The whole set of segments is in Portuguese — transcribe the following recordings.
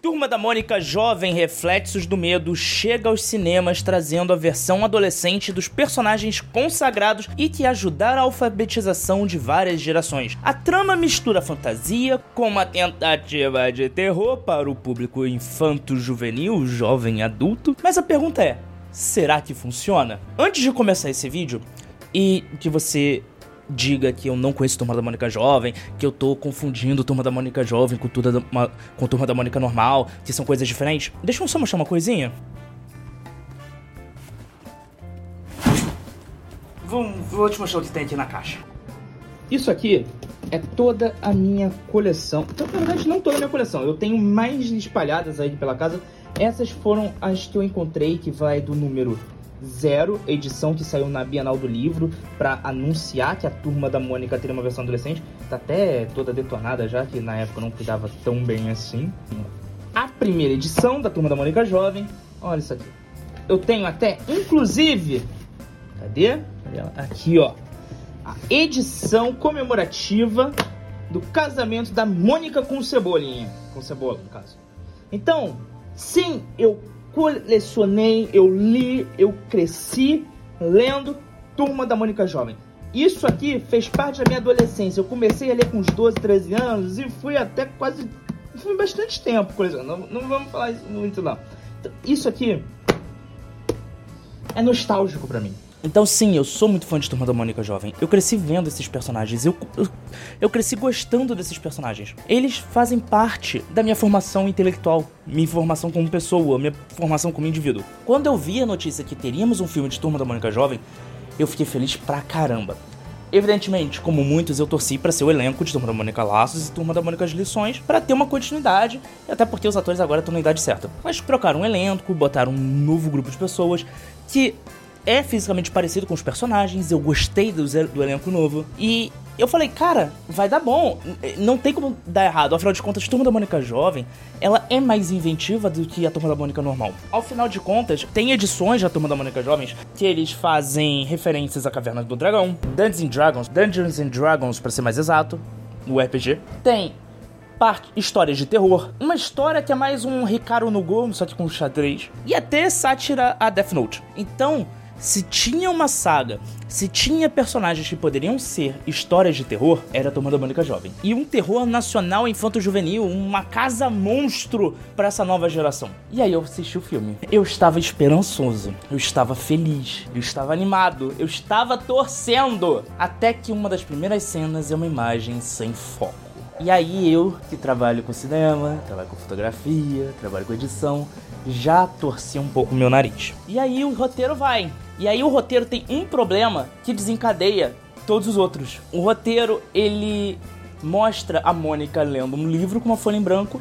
Turma da Mônica Jovem Reflexos do Medo chega aos cinemas trazendo a versão adolescente dos personagens consagrados e que ajudaram a alfabetização de várias gerações. A trama mistura fantasia com uma tentativa de terror para o público infanto-juvenil, jovem adulto. Mas a pergunta é: será que funciona? Antes de começar esse vídeo e que você diga que eu não conheço Turma da Mônica Jovem, que eu tô confundindo Turma da Mônica Jovem com, da, com Turma da Mônica Normal, que são coisas diferentes. Deixa eu só mostrar uma coisinha. Vou, vou te mostrar o que tem aqui na caixa. Isso aqui é toda a minha coleção. Então, na verdade, não toda a minha coleção. Eu tenho mais espalhadas aí pela casa. Essas foram as que eu encontrei, que vai do número Zero, edição que saiu na Bienal do Livro para anunciar que a turma da Mônica teria uma versão adolescente. Tá até toda detonada já, que na época não cuidava tão bem assim. A primeira edição da turma da Mônica Jovem. Olha isso aqui. Eu tenho até, inclusive. Cadê? Aqui, ó. A edição comemorativa do casamento da Mônica com Cebolinha. Com Cebola, no caso. Então, sim, eu colecionei, eu li, eu cresci lendo Turma da Mônica Jovem. Isso aqui fez parte da minha adolescência. Eu comecei a ler com uns 12, 13 anos e fui até quase. Fui bastante tempo colecionando. Não, não vamos falar isso muito, não. Então, isso aqui é nostálgico para mim. Então, sim, eu sou muito fã de Turma da Mônica Jovem. Eu cresci vendo esses personagens. Eu, eu, eu, cresci gostando desses personagens. Eles fazem parte da minha formação intelectual, minha formação como pessoa, minha formação como indivíduo. Quando eu vi a notícia que teríamos um filme de Turma da Mônica Jovem, eu fiquei feliz pra caramba. Evidentemente, como muitos, eu torci para ser o elenco de Turma da Mônica Laços e Turma da Mônica as Lições para ter uma continuidade, até porque os atores agora estão na idade certa. Mas trocaram um elenco, botaram um novo grupo de pessoas que é fisicamente parecido com os personagens, eu gostei do, do elenco novo. E eu falei, cara, vai dar bom. Não tem como dar errado. Afinal de contas, Turma da Mônica Jovem, ela é mais inventiva do que a Turma da Mônica normal. Ao final de contas, tem edições da Turma da Mônica Jovens que eles fazem referências à Caverna do Dragão, Dungeons and Dragons, Dungeons and Dragons, para ser mais exato, no RPG. Tem parte histórias de terror, uma história que é mais um Ricardo no Go, só que com xadrez, e até sátira a Death Note. Então, se tinha uma saga, se tinha personagens que poderiam ser histórias de terror, era a Turma da Mônica Jovem. E um terror nacional infanto-juvenil, uma casa monstro para essa nova geração. E aí eu assisti o filme. Eu estava esperançoso, eu estava feliz, eu estava animado, eu estava torcendo. Até que uma das primeiras cenas é uma imagem sem foco. E aí eu, que trabalho com cinema, trabalho com fotografia, trabalho com edição, já torci um pouco meu nariz. E aí o roteiro vai. E aí o roteiro tem um problema que desencadeia todos os outros. O roteiro, ele mostra a Mônica lendo um livro com uma folha em branco.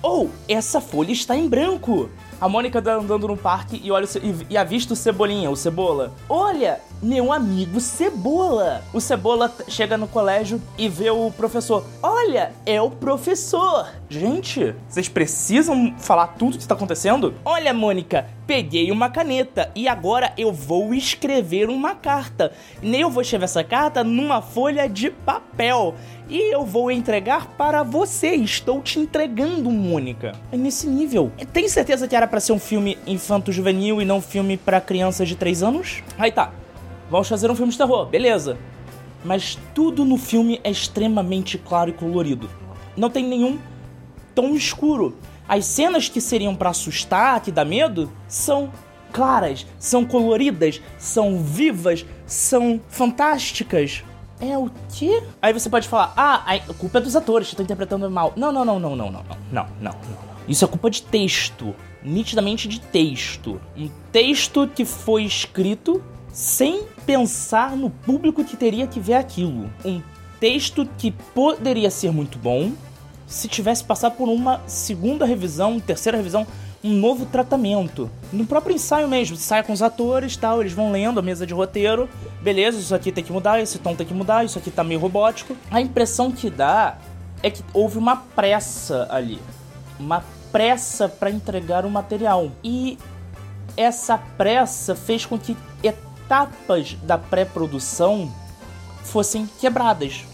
Ou essa folha está em branco. A Mônica tá andando no parque e olha e avista o Cebolinha, o Cebola. Olha, meu amigo Cebola. O Cebola chega no colégio e vê o professor. Olha, é o professor. Gente, vocês precisam falar tudo o que está acontecendo? Olha, Mônica, peguei uma caneta e agora eu vou escrever uma carta. Nem eu vou escrever essa carta numa folha de papel e eu vou entregar para você. Estou te entregando, Mônica. É nesse nível. Tem certeza que era para ser um filme infanto-juvenil e não um filme para crianças de 3 anos? Aí tá. Vamos fazer um filme de terror, beleza. Mas tudo no filme é extremamente claro e colorido. Não tem nenhum tom escuro. As cenas que seriam para assustar, que dá medo, são claras, são coloridas, são vivas, são fantásticas. É o quê? Aí você pode falar, ah, a culpa é dos atores estão interpretando mal. Não, não, não, não, não, não, não, não, não, não. Isso é culpa de texto. Nitidamente de texto. Um texto que foi escrito sem pensar no público que teria que ver aquilo. Um texto que poderia ser muito bom se tivesse passado por uma segunda revisão, terceira revisão, um novo tratamento. No próprio ensaio mesmo, sai com os atores tal, eles vão lendo a mesa de roteiro, beleza, isso aqui tem que mudar, esse tom tem que mudar, isso aqui tá meio robótico. A impressão que dá é que houve uma pressa ali. Uma pressa para entregar o material. E essa pressa fez com que etapas da pré-produção fossem quebradas.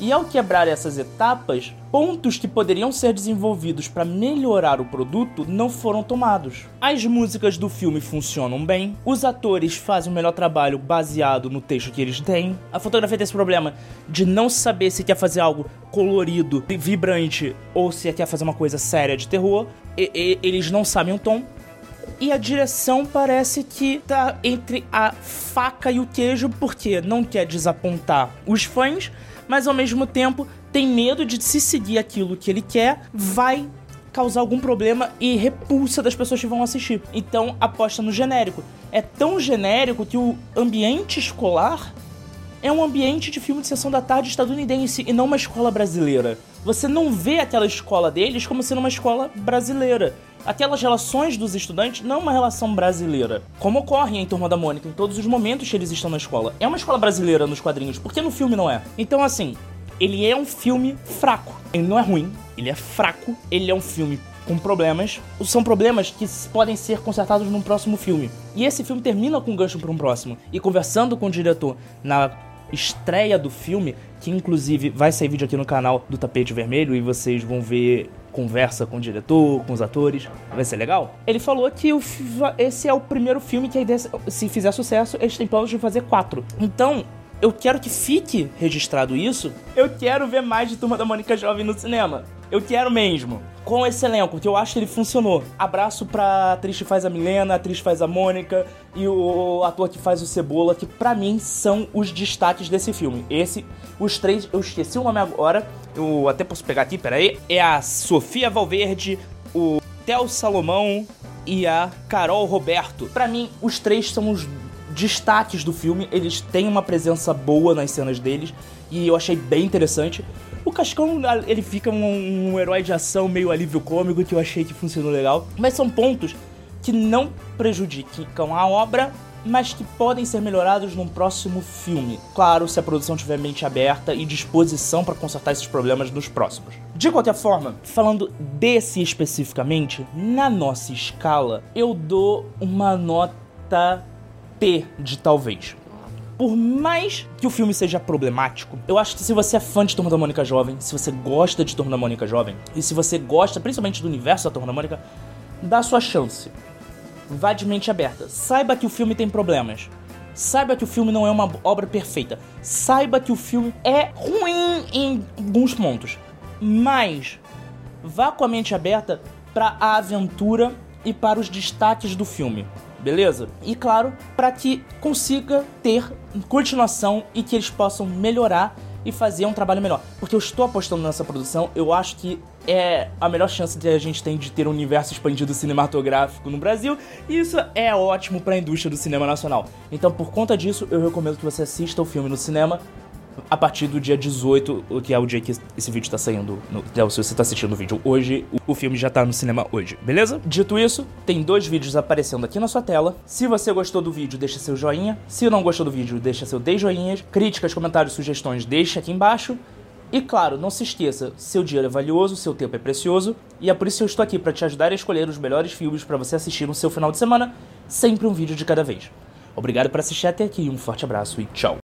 E ao quebrar essas etapas, pontos que poderiam ser desenvolvidos para melhorar o produto não foram tomados. As músicas do filme funcionam bem, os atores fazem o melhor trabalho baseado no texto que eles têm. A fotografia tem esse problema de não saber se quer fazer algo colorido, vibrante ou se quer fazer uma coisa séria de terror. E, e, eles não sabem o tom. E a direção parece que tá entre a faca e o queijo, porque não quer desapontar os fãs, mas ao mesmo tempo tem medo de se seguir aquilo que ele quer, vai causar algum problema e repulsa das pessoas que vão assistir. Então aposta no genérico. É tão genérico que o ambiente escolar é um ambiente de filme de sessão da tarde estadunidense e não uma escola brasileira. Você não vê aquela escola deles como sendo uma escola brasileira aquelas relações dos estudantes não é uma relação brasileira, como ocorre em Turma da Mônica, em todos os momentos que eles estão na escola. É uma escola brasileira nos quadrinhos, porque no filme não é. Então, assim, ele é um filme fraco. Ele não é ruim, ele é fraco, ele é um filme com problemas. São problemas que podem ser consertados num próximo filme. E esse filme termina com um gancho para um próximo. E conversando com o diretor na estreia do filme, que inclusive vai sair vídeo aqui no canal do Tapete Vermelho e vocês vão ver conversa com o diretor, com os atores, vai ser legal. Ele falou que o, esse é o primeiro filme que a ideia, se fizer sucesso, eles têm planos de fazer quatro. Então, eu quero que fique registrado isso. Eu quero ver mais de Turma da Mônica Jovem no cinema. Eu quero mesmo. Com esse elenco, que eu acho que ele funcionou. Abraço pra atriz que faz a Milena, a atriz que faz a Mônica e o ator que faz o Cebola, que para mim são os destaques desse filme. Esse, os três, eu esqueci o nome agora, eu até posso pegar aqui, peraí. É a Sofia Valverde, o Theo Salomão e a Carol Roberto. Para mim, os três são os destaques do filme. Eles têm uma presença boa nas cenas deles e eu achei bem interessante. O Cascão, ele fica um, um herói de ação meio alívio cômico que eu achei que funcionou legal. Mas são pontos que não prejudicam a obra, mas que podem ser melhorados num próximo filme. Claro, se a produção tiver mente aberta e disposição para consertar esses problemas nos próximos. De qualquer forma, falando desse especificamente, na nossa escala, eu dou uma nota P de talvez. Por mais que o filme seja problemático, eu acho que se você é fã de Turma da Mônica Jovem, se você gosta de Turma da Mônica Jovem, e se você gosta principalmente do universo da Turma da Mônica, dá sua chance. Vá de mente aberta. Saiba que o filme tem problemas. Saiba que o filme não é uma obra perfeita. Saiba que o filme é ruim em alguns pontos. Mas vá com a mente aberta para a aventura e para os destaques do filme beleza? E claro, para que consiga ter continuação e que eles possam melhorar e fazer um trabalho melhor. Porque eu estou apostando nessa produção, eu acho que é a melhor chance que a gente tem de ter um universo expandido cinematográfico no Brasil, e isso é ótimo para a indústria do cinema nacional. Então, por conta disso, eu recomendo que você assista o filme no cinema a partir do dia 18, que é o dia que esse vídeo tá saindo. No, se você tá assistindo o vídeo hoje, o, o, filme já tá no cinema hoje, beleza? Dito isso, tem dois vídeos aparecendo aqui na sua tela. Se você gostou do vídeo, deixa seu joinha. Se não gostou do vídeo, deixa seu 10 joinhas. Críticas, comentários, sugestões, deixa aqui embaixo. E claro, não se esqueça, seu dinheiro é valioso, seu tempo é precioso, e é por isso que eu estou aqui para te ajudar a escolher os melhores filmes para você assistir no seu final de semana, sempre um vídeo de cada vez. Obrigado por assistir até aqui, um forte abraço e tchau.